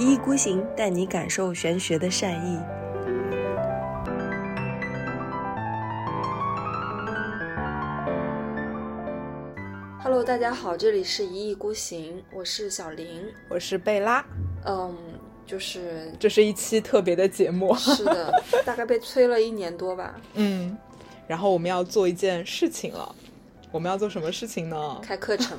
一意孤行带你感受玄学的善意。Hello，大家好，这里是一意孤行，我是小林，我是贝拉。嗯，就是这是一期特别的节目，是的，大概被催了一年多吧。嗯，然后我们要做一件事情了。我们要做什么事情呢？开课程，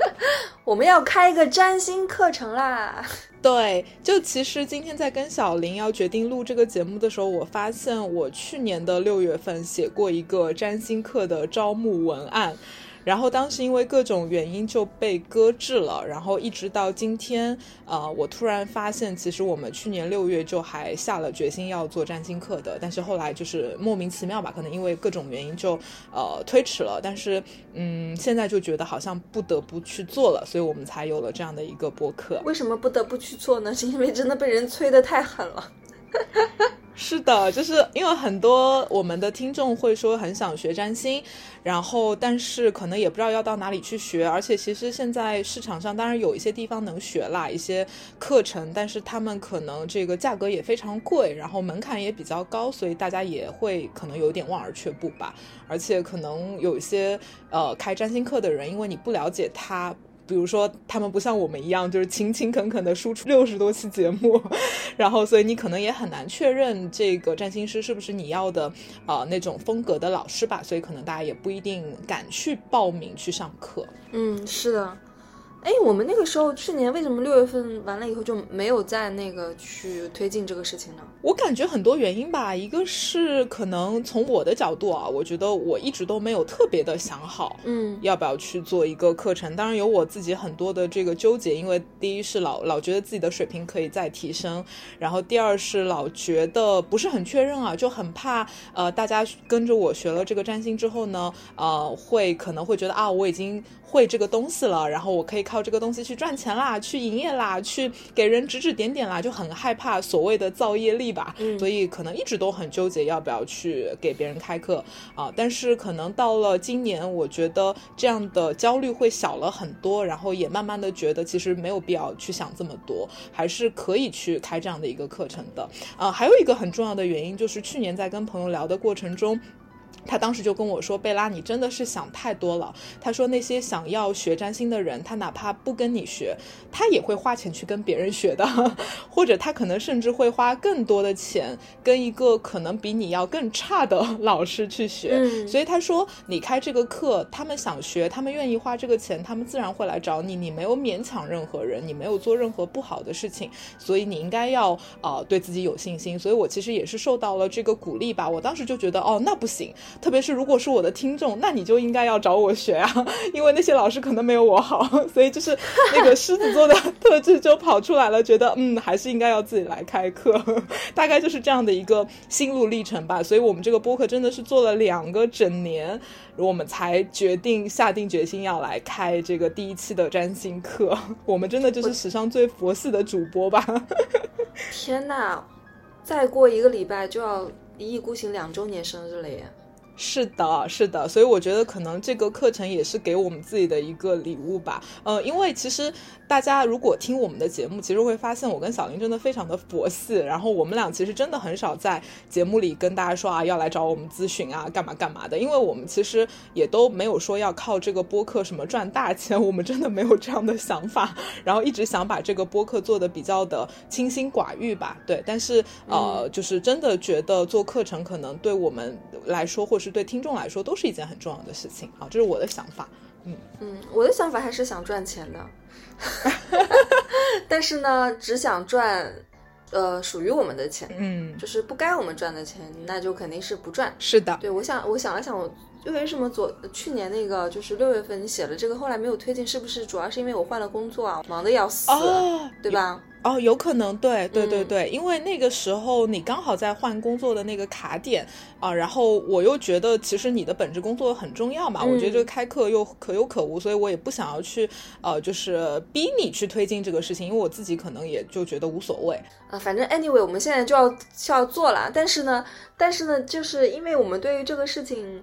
我们要开一个占星课程啦。对，就其实今天在跟小林要决定录这个节目的时候，我发现我去年的六月份写过一个占星课的招募文案。然后当时因为各种原因就被搁置了，然后一直到今天，呃，我突然发现，其实我们去年六月就还下了决心要做占星课的，但是后来就是莫名其妙吧，可能因为各种原因就呃推迟了。但是嗯，现在就觉得好像不得不去做了，所以我们才有了这样的一个播客。为什么不得不去做呢？是因为真的被人催得太狠了。是的，就是因为很多我们的听众会说很想学占星，然后但是可能也不知道要到哪里去学，而且其实现在市场上当然有一些地方能学啦，一些课程，但是他们可能这个价格也非常贵，然后门槛也比较高，所以大家也会可能有点望而却步吧。而且可能有一些呃开占星课的人，因为你不了解他。比如说，他们不像我们一样，就是勤勤恳恳的输出六十多期节目，然后，所以你可能也很难确认这个占星师是不是你要的啊那种风格的老师吧，所以可能大家也不一定敢去报名去上课。嗯，是的。哎，我们那个时候去年为什么六月份完了以后就没有再那个去推进这个事情呢？我感觉很多原因吧，一个是可能从我的角度啊，我觉得我一直都没有特别的想好，嗯，要不要去做一个课程。当然有我自己很多的这个纠结，因为第一是老老觉得自己的水平可以再提升，然后第二是老觉得不是很确认啊，就很怕呃大家跟着我学了这个占星之后呢，呃会可能会觉得啊我已经。会这个东西了，然后我可以靠这个东西去赚钱啦，去营业啦，去给人指指点点啦，就很害怕所谓的造业力吧，所以可能一直都很纠结要不要去给别人开课啊。但是可能到了今年，我觉得这样的焦虑会小了很多，然后也慢慢的觉得其实没有必要去想这么多，还是可以去开这样的一个课程的啊。还有一个很重要的原因就是去年在跟朋友聊的过程中。他当时就跟我说：“贝拉，你真的是想太多了。”他说：“那些想要学占星的人，他哪怕不跟你学，他也会花钱去跟别人学的，或者他可能甚至会花更多的钱跟一个可能比你要更差的 老师去学。所以他说，你开这个课，他们想学，他们愿意花这个钱，他们自然会来找你。你没有勉强任何人，你没有做任何不好的事情，所以你应该要呃对自己有信心。所以我其实也是受到了这个鼓励吧。我当时就觉得，哦，那不行。”特别是如果是我的听众，那你就应该要找我学啊，因为那些老师可能没有我好，所以就是那个狮子座的特质就跑出来了，觉得嗯，还是应该要自己来开课，大概就是这样的一个心路历程吧。所以我们这个播客真的是做了两个整年，我们才决定下定决心要来开这个第一期的占星课。我们真的就是史上最佛系的主播吧？天哪，再过一个礼拜就要一意孤行两周年生日了耶！是的，是的，所以我觉得可能这个课程也是给我们自己的一个礼物吧。呃，因为其实大家如果听我们的节目，其实会发现我跟小林真的非常的佛系。然后我们俩其实真的很少在节目里跟大家说啊，要来找我们咨询啊，干嘛干嘛的。因为我们其实也都没有说要靠这个播客什么赚大钱，我们真的没有这样的想法。然后一直想把这个播客做的比较的清心寡欲吧。对，但是呃，就是真的觉得做课程可能对我们来说，或是对听众来说都是一件很重要的事情啊，这是我的想法。嗯嗯，我的想法还是想赚钱的，但是呢，只想赚呃属于我们的钱。嗯，就是不该我们赚的钱，那就肯定是不赚。是的，对我想，我想了想，我为什么昨去年那个就是六月份你写了这个，后来没有推进，是不是主要是因为我换了工作啊，忙得要死，对吧？哦，有可能，对对对对，因为那个时候你刚好在换工作的那个卡点啊，然后我又觉得其实你的本职工作很重要嘛，我觉得这个开课又可有可无，所以我也不想要去呃，就是逼你去推进这个事情，因为我自己可能也就觉得无所谓啊。反正 anyway，我们现在就要就要做了，但是呢，但是呢，就是因为我们对于这个事情，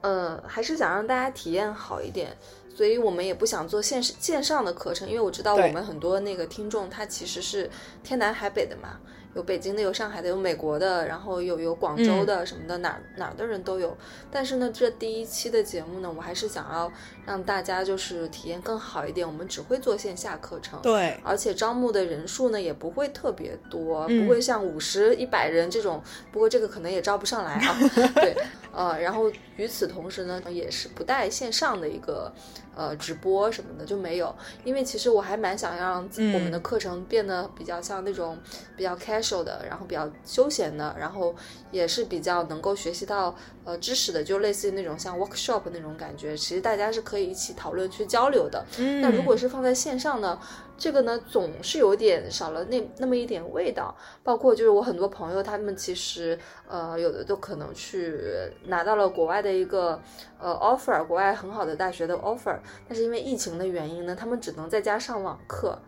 呃，还是想让大家体验好一点。所以我们也不想做线线上的课程，因为我知道我们很多那个听众他其实是天南海北的嘛。有北京的，有上海的，有美国的，然后有有广州的什么的，哪哪的人都有。但是呢，这第一期的节目呢，我还是想要让大家就是体验更好一点。我们只会做线下课程，对，而且招募的人数呢也不会特别多，不会像五十一百人这种。不过这个可能也招不上来啊。对，呃，然后与此同时呢，也是不带线上的一个。呃，直播什么的就没有，因为其实我还蛮想让我们的课程变得比较像那种比较 casual 的，然后比较休闲的，然后也是比较能够学习到呃知识的，就类似于那种像 workshop 那种感觉。其实大家是可以一起讨论去交流的。那如果是放在线上呢？这个呢，总是有点少了那那么一点味道。包括就是我很多朋友，他们其实呃有的都可能去拿到了国外的一个呃 offer，国外很好的大学的 offer，但是因为疫情的原因呢，他们只能在家上网课。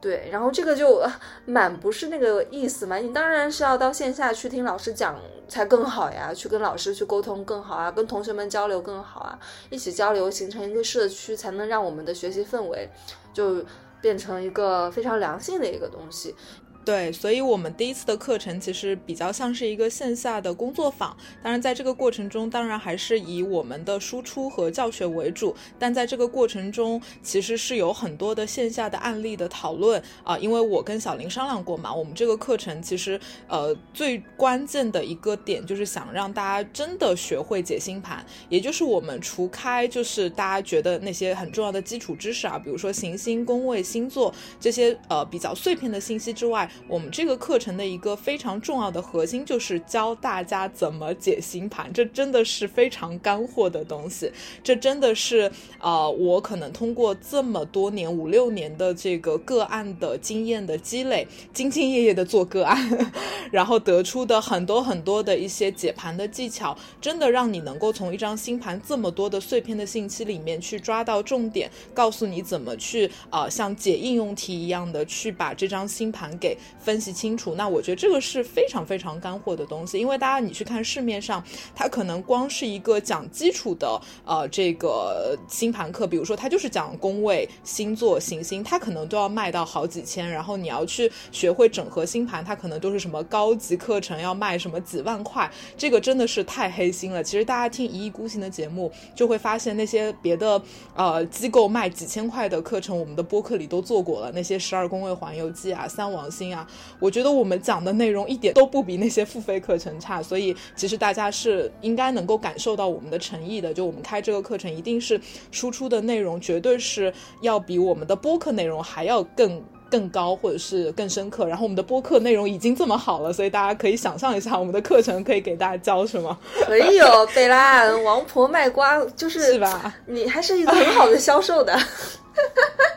对，然后这个就蛮不是那个意思嘛。你当然是要到线下去听老师讲才更好呀，去跟老师去沟通更好啊，跟同学们交流更好啊，一起交流形成一个社区，才能让我们的学习氛围就。变成一个非常良性的一个东西。对，所以，我们第一次的课程其实比较像是一个线下的工作坊。当然，在这个过程中，当然还是以我们的输出和教学为主。但在这个过程中，其实是有很多的线下的案例的讨论啊。因为我跟小林商量过嘛，我们这个课程其实呃最关键的一个点就是想让大家真的学会解星盘，也就是我们除开就是大家觉得那些很重要的基础知识啊，比如说行星、宫位、星座这些呃比较碎片的信息之外。我们这个课程的一个非常重要的核心就是教大家怎么解星盘，这真的是非常干货的东西。这真的是呃，我可能通过这么多年五六年的这个个案的经验的积累，兢兢业业的做个案，然后得出的很多很多的一些解盘的技巧，真的让你能够从一张星盘这么多的碎片的信息里面去抓到重点，告诉你怎么去啊，像解应用题一样的去把这张星盘给。分析清楚，那我觉得这个是非常非常干货的东西，因为大家你去看市面上，它可能光是一个讲基础的呃这个星盘课，比如说它就是讲宫位、星座、行星，它可能都要卖到好几千，然后你要去学会整合星盘，它可能都是什么高级课程要卖什么几万块，这个真的是太黑心了。其实大家听一意孤行的节目，就会发现那些别的呃机构卖几千块的课程，我们的播客里都做过了，那些十二宫位环游记啊、三王星。啊，我觉得我们讲的内容一点都不比那些付费课程差，所以其实大家是应该能够感受到我们的诚意的。就我们开这个课程，一定是输出的内容绝对是要比我们的播客内容还要更更高，或者是更深刻。然后我们的播客内容已经这么好了，所以大家可以想象一下，我们的课程可以给大家教什么？可以哦，贝拉王婆卖瓜，就是是吧？你还是一个很好的销售的。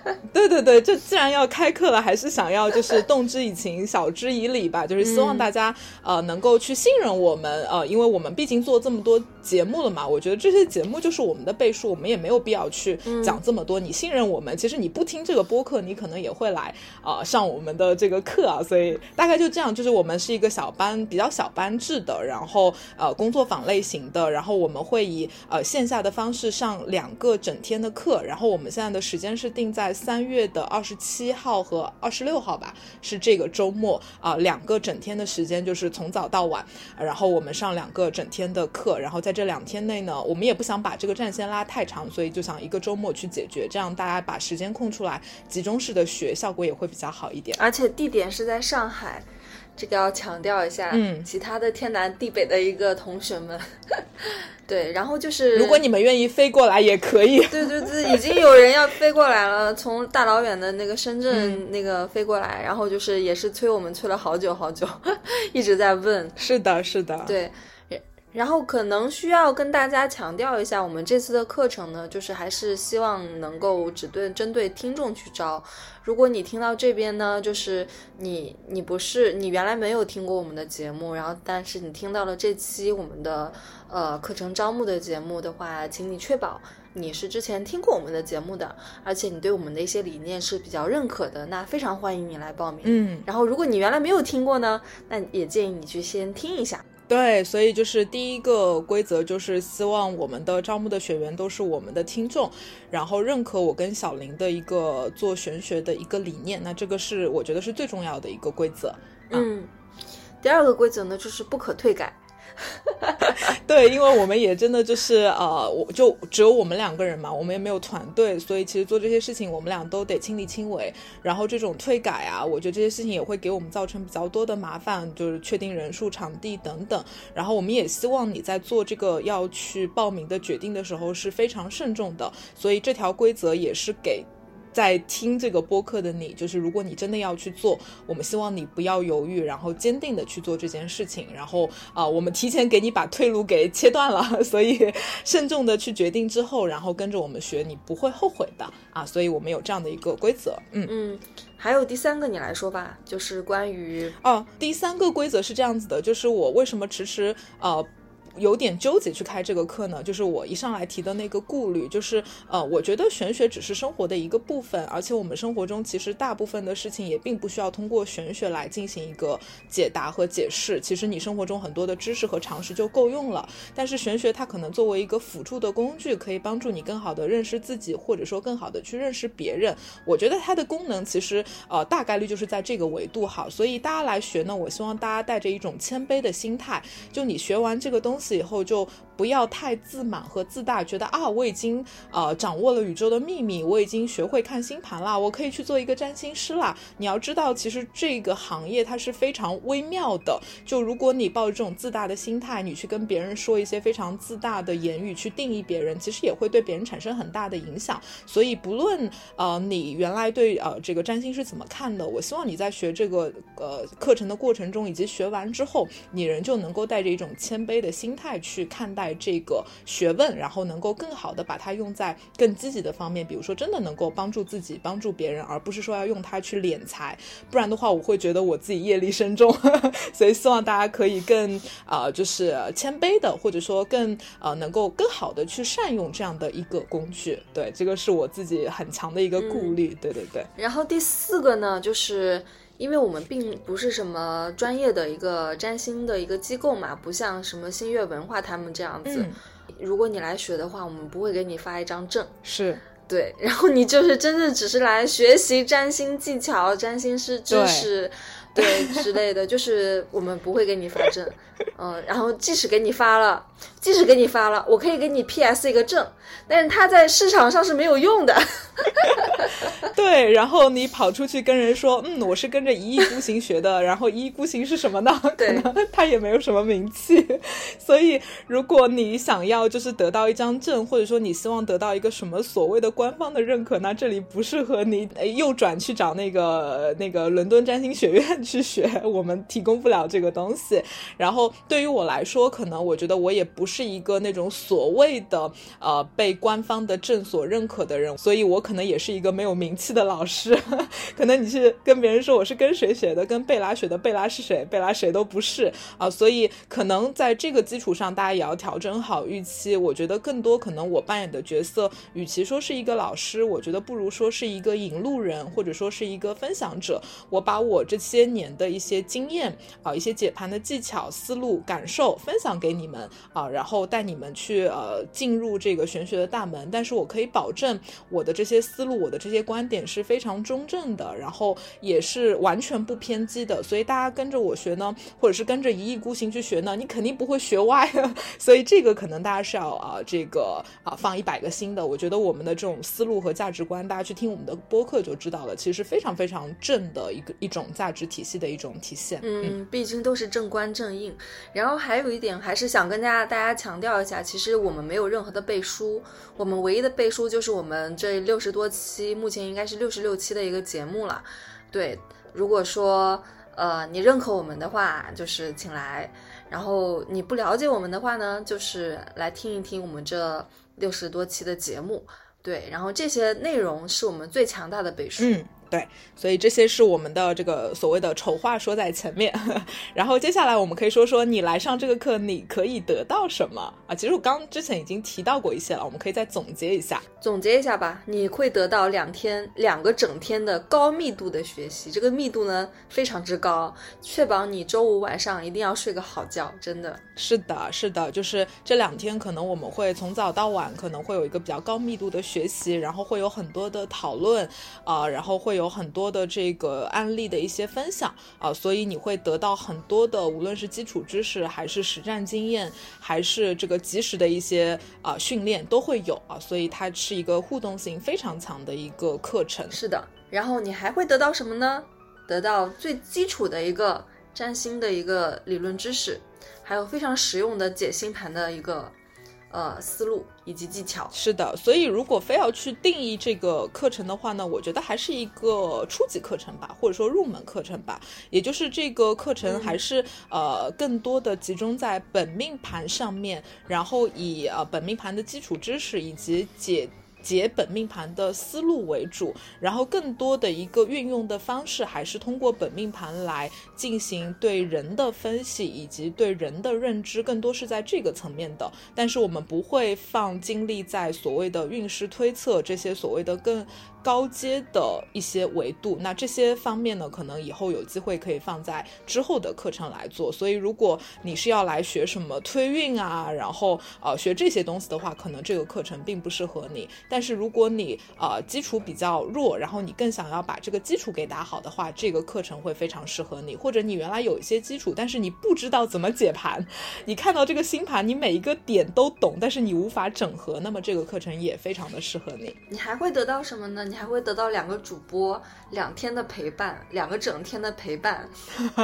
对对对，就既然要开课了，还是想要就是 动之以情，晓之以理吧，就是希望大家呃能够去信任我们，呃，因为我们毕竟做这么多节目了嘛，我觉得这些节目就是我们的倍数，我们也没有必要去讲这么多。你信任我们，其实你不听这个播客，你可能也会来啊上我们的这个课啊，所以大概就这样，就是我们是一个小班，比较小班制的，然后呃工作坊类型的，然后我们会以呃线下的方式上两个整天的课，然后我们现在的时间是定在三月的二十七号和二十六号吧，是这个周末啊，两个整天的时间，就是从早到晚，然后我们上两个整天的课，然后在这两天内呢，我们也不想把这个战线拉太长，所以就想一个周末去解决，这样大家把时间空出来，集中式的学，效果也会比较好一点。而且地点是在上海。这个要强调一下，嗯，其他的天南地北的一个同学们，对，然后就是如果你们愿意飞过来也可以，对对对，已经有人要飞过来了，从大老远的那个深圳那个飞过来，然后就是也是催我们催了好久好久，一直在问，是的，是的，对。然后可能需要跟大家强调一下，我们这次的课程呢，就是还是希望能够只对针对听众去招。如果你听到这边呢，就是你你不是你原来没有听过我们的节目，然后但是你听到了这期我们的呃课程招募的节目的话，请你确保你是之前听过我们的节目的，而且你对我们的一些理念是比较认可的，那非常欢迎你来报名。嗯，然后如果你原来没有听过呢，那也建议你去先听一下。对，所以就是第一个规则就是希望我们的招募的学员都是我们的听众，然后认可我跟小林的一个做玄学的一个理念，那这个是我觉得是最重要的一个规则。嗯，第二个规则呢就是不可退改。对，因为我们也真的就是呃，我就只有我们两个人嘛，我们也没有团队，所以其实做这些事情我们俩都得亲力亲为。然后这种退改啊，我觉得这些事情也会给我们造成比较多的麻烦，就是确定人数、场地等等。然后我们也希望你在做这个要去报名的决定的时候是非常慎重的，所以这条规则也是给。在听这个播客的你，就是如果你真的要去做，我们希望你不要犹豫，然后坚定的去做这件事情。然后啊，我们提前给你把退路给切断了，所以慎重的去决定之后，然后跟着我们学，你不会后悔的啊。所以我们有这样的一个规则。嗯嗯，还有第三个你来说吧，就是关于哦，第三个规则是这样子的，就是我为什么迟迟呃。有点纠结去开这个课呢，就是我一上来提的那个顾虑，就是呃，我觉得玄学只是生活的一个部分，而且我们生活中其实大部分的事情也并不需要通过玄学来进行一个解答和解释。其实你生活中很多的知识和常识就够用了，但是玄学它可能作为一个辅助的工具，可以帮助你更好的认识自己，或者说更好的去认识别人。我觉得它的功能其实呃大概率就是在这个维度好，所以大家来学呢，我希望大家带着一种谦卑的心态，就你学完这个东西。以后就。不要太自满和自大，觉得啊，我已经呃掌握了宇宙的秘密，我已经学会看星盘了，我可以去做一个占星师啦。你要知道，其实这个行业它是非常微妙的。就如果你抱着这种自大的心态，你去跟别人说一些非常自大的言语去定义别人，其实也会对别人产生很大的影响。所以，不论呃你原来对呃这个占星是怎么看的，我希望你在学这个呃课程的过程中，以及学完之后，你仍旧能够带着一种谦卑的心态去看待。在这个学问，然后能够更好的把它用在更积极的方面，比如说真的能够帮助自己、帮助别人，而不是说要用它去敛财。不然的话，我会觉得我自己业力深重。所以希望大家可以更啊，就是谦卑的，或者说更呃，能够更好的去善用这样的一个工具。对，这个是我自己很强的一个顾虑。对对对。然后第四个呢，就是。因为我们并不是什么专业的一个占星的一个机构嘛，不像什么星月文化他们这样子。如果你来学的话，我们不会给你发一张证，是对。然后你就是真的只是来学习占星技巧、占星师知识，对之类的，就是我们不会给你发证。嗯，然后即使给你发了，即使给你发了，我可以给你 PS 一个证，但是它在市场上是没有用的。对，然后你跑出去跟人说，嗯，我是跟着一意孤行学的，然后一意孤行是什么呢？可能，他也没有什么名气。所以，如果你想要就是得到一张证，或者说你希望得到一个什么所谓的官方的认可，那这里不适合你右转去找那个那个伦敦占星学院去学，我们提供不了这个东西。然后。对于我来说，可能我觉得我也不是是一个那种所谓的呃被官方的证所认可的人，所以我可能也是一个没有名气的老师。可能你是跟别人说我是跟谁学的，跟贝拉学的，贝拉是谁？贝拉谁都不是啊。所以可能在这个基础上，大家也要调整好预期。我觉得更多可能我扮演的角色，与其说是一个老师，我觉得不如说是一个引路人，或者说是一个分享者。我把我这些年的一些经验啊，一些解盘的技巧。思路感受分享给你们啊，然然后带你们去呃进入这个玄学的大门。但是我可以保证我的这些思路，我的这些观点是非常中正的，然后也是完全不偏激的。所以大家跟着我学呢，或者是跟着一意孤行去学呢，你肯定不会学歪。所以这个可能大家是要啊这个啊放一百个心的。我觉得我们的这种思路和价值观，大家去听我们的播客就知道了，其实是非常非常正的一个一种价值体系的一种体现。嗯，毕竟都是正观正印。然后还有一点，还是想跟大家大家强调一下，其实我们没有任何的背书，我们唯一的背书就是我们这六十多期，目前应该是六十六期的一个节目了。对，如果说呃你认可我们的话，就是请来；然后你不了解我们的话呢，就是来听一听我们这六十多期的节目。对，然后这些内容是我们最强大的背书。对，所以这些是我们的这个所谓的丑话说在前面，然后接下来我们可以说说你来上这个课，你可以得到什么啊？其实我刚之前已经提到过一些了，我们可以再总结一下。总结一下吧，你会得到两天两个整天的高密度的学习，这个密度呢非常之高，确保你周五晚上一定要睡个好觉，真的是的，是的，就是这两天可能我们会从早到晚可能会有一个比较高密度的学习，然后会有很多的讨论啊，然后会有。很多的这个案例的一些分享啊，所以你会得到很多的，无论是基础知识，还是实战经验，还是这个及时的一些啊训练都会有啊，所以它是一个互动性非常强的一个课程。是的，然后你还会得到什么呢？得到最基础的一个占星的一个理论知识，还有非常实用的解星盘的一个。呃，思路以及技巧是的，所以如果非要去定义这个课程的话呢，我觉得还是一个初级课程吧，或者说入门课程吧。也就是这个课程还是呃更多的集中在本命盘上面，然后以呃本命盘的基础知识以及解。解本命盘的思路为主，然后更多的一个运用的方式还是通过本命盘来进行对人的分析以及对人的认知，更多是在这个层面的。但是我们不会放精力在所谓的运势推测这些所谓的更。高阶的一些维度，那这些方面呢，可能以后有机会可以放在之后的课程来做。所以，如果你是要来学什么推运啊，然后呃学这些东西的话，可能这个课程并不适合你。但是，如果你呃基础比较弱，然后你更想要把这个基础给打好的话，这个课程会非常适合你。或者你原来有一些基础，但是你不知道怎么解盘，你看到这个星盘，你每一个点都懂，但是你无法整合，那么这个课程也非常的适合你。你还会得到什么呢？你还会得到两个主播两天的陪伴，两个整天的陪伴，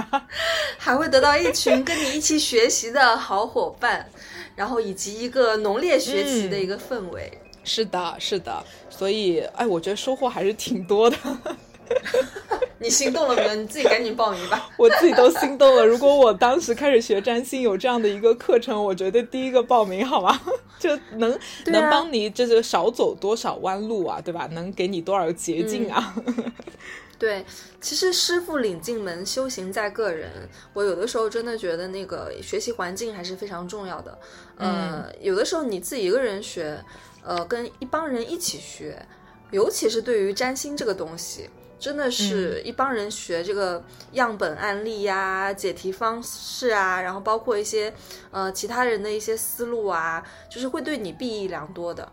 还会得到一群跟你一起学习的好伙伴，然后以及一个浓烈学习的一个氛围。是的，是的，所以哎，我觉得收获还是挺多的。你心动了没有？你自己赶紧报名吧。我自己都心动了。如果我当时开始学占星，有这样的一个课程，我觉得第一个报名，好吗，就能 能帮你，就是少走多少弯路啊，对吧？能给你多少捷径啊？对，其实师傅领进门，修行在个人。我有的时候真的觉得那个学习环境还是非常重要的。呃，有的时候你自己一个人学，呃，跟一帮人一起学，尤其是对于占星这个东西。真的是一帮人学这个样本案例呀、解题方式啊，然后包括一些呃其他人的一些思路啊，就是会对你裨益良多的。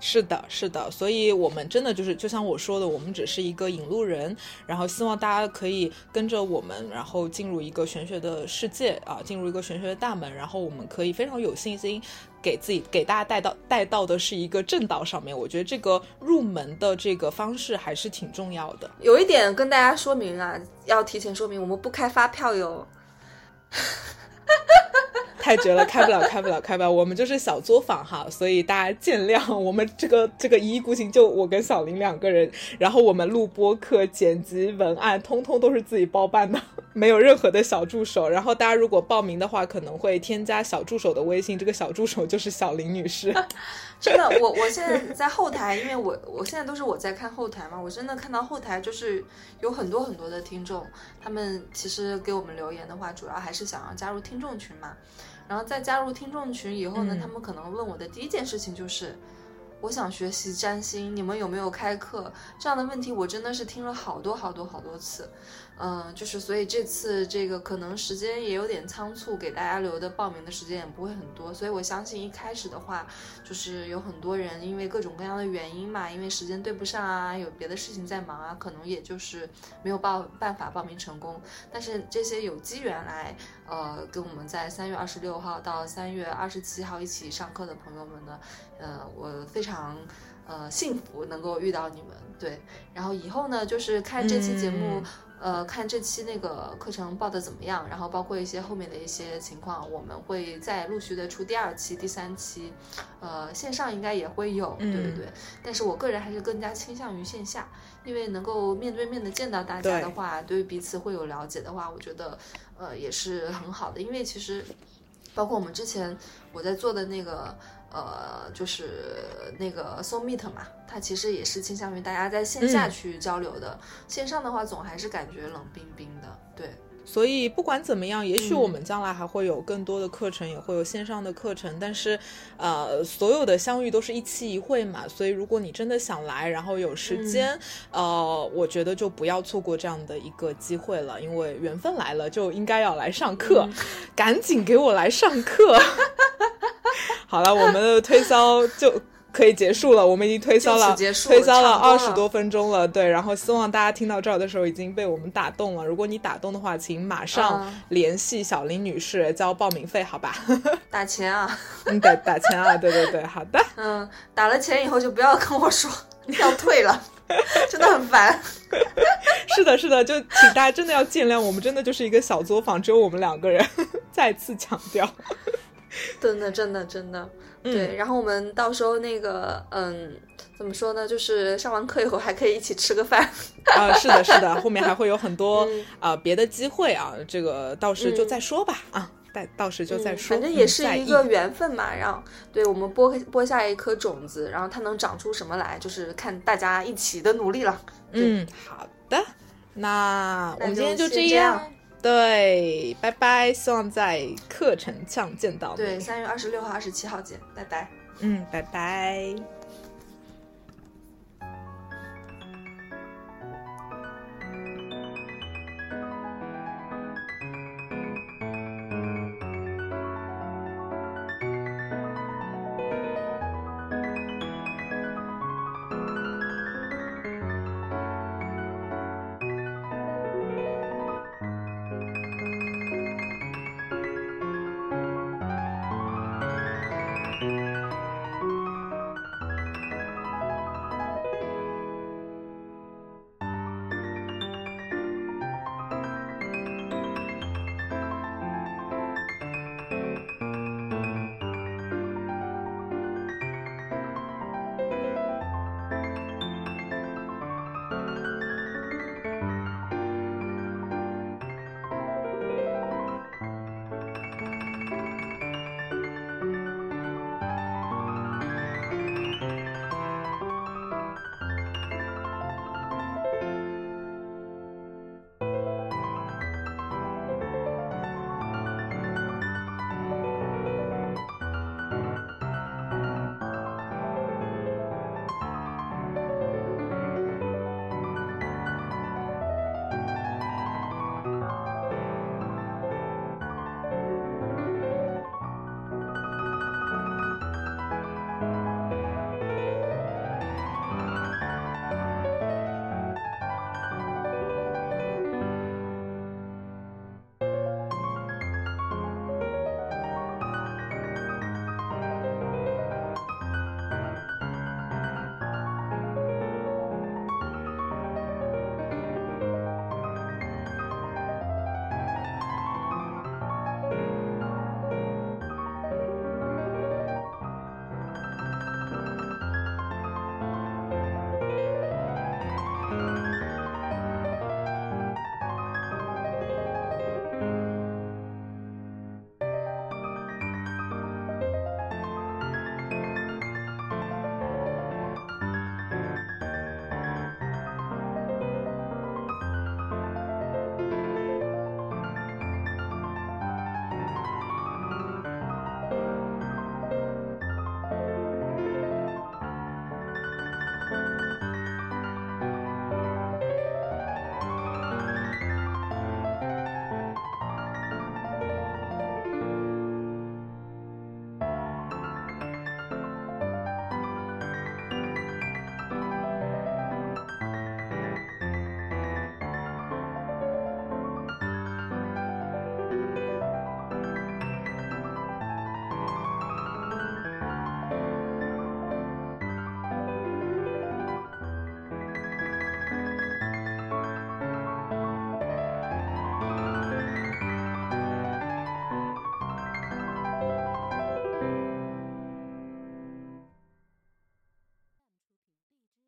是的，是的，所以我们真的就是就像我说的，我们只是一个引路人，然后希望大家可以跟着我们，然后进入一个玄学的世界啊，进入一个玄学的大门，然后我们可以非常有信心。给自己给大家带到带到的是一个正道上面，我觉得这个入门的这个方式还是挺重要的。有一点跟大家说明啊，要提前说明，我们不开发票哟。太绝了，开不了，开不了，开不了。我们就是小作坊哈，所以大家见谅。我们这个这个一意孤行，就我跟小林两个人，然后我们录播课、剪辑、文案，通通都是自己包办的，没有任何的小助手。然后大家如果报名的话，可能会添加小助手的微信，这个小助手就是小林女士。真的，我我现在在后台，因为我我现在都是我在看后台嘛，我真的看到后台就是有很多很多的听众，他们其实给我们留言的话，主要还是想要加入听众群嘛。然后在加入听众群以后呢，他们可能问我的第一件事情就是，我想学习占星，你们有没有开课？这样的问题我真的是听了好多好多好多次。嗯，就是所以这次这个可能时间也有点仓促，给大家留的报名的时间也不会很多，所以我相信一开始的话，就是有很多人因为各种各样的原因嘛，因为时间对不上啊，有别的事情在忙啊，可能也就是没有报办法报名成功。但是这些有机缘来，呃，跟我们在三月二十六号到三月二十七号一起上课的朋友们呢，呃，我非常呃幸福能够遇到你们，对，然后以后呢，就是看这期节目。呃，看这期那个课程报的怎么样，然后包括一些后面的一些情况，我们会再陆续的出第二期、第三期，呃，线上应该也会有，对对对。但是我个人还是更加倾向于线下，因为能够面对面的见到大家的话，对于彼此会有了解的话，我觉得呃也是很好的。因为其实包括我们之前我在做的那个呃，就是那个 So Meet 嘛，它其实也是倾向于大家在线下去交流的，线上的话总还是感觉冷冰冰的，对。所以不管怎么样，也许我们将来还会有更多的课程，也会有线上的课程。但是，呃，所有的相遇都是一期一会嘛。所以，如果你真的想来，然后有时间，呃，我觉得就不要错过这样的一个机会了，因为缘分来了就应该要来上课，赶紧给我来上课。好了，我们的推销就。可以结束了，我们已经推销了，推销了二十多分钟了。对，然后希望大家听到这儿的时候已经被我们打动了。如果你打动的话，请马上联系小林女士交报名费，好吧？打钱啊？嗯，打打钱啊？对对对，好的。嗯，打了钱以后就不要跟我说 要退了，真的很烦。是的，是的，就请大家真的要见谅，我们真的就是一个小作坊，只有我们两个人。再次强调，真的，真的，真的。对，然后我们到时候那个，嗯，怎么说呢？就是上完课以后还可以一起吃个饭 啊！是的，是的，后面还会有很多啊别的机会啊，这个到时就再说吧啊，到到时就再说。反正也是一个缘分嘛，然后对我们播播下一颗种子，然后它能长出什么来，就是看大家一起的努力了。嗯，好的，那我们今天就这样。对，拜拜！希望在课程上见到你。对，三月二十六号、二十七号见，拜拜。嗯，拜拜。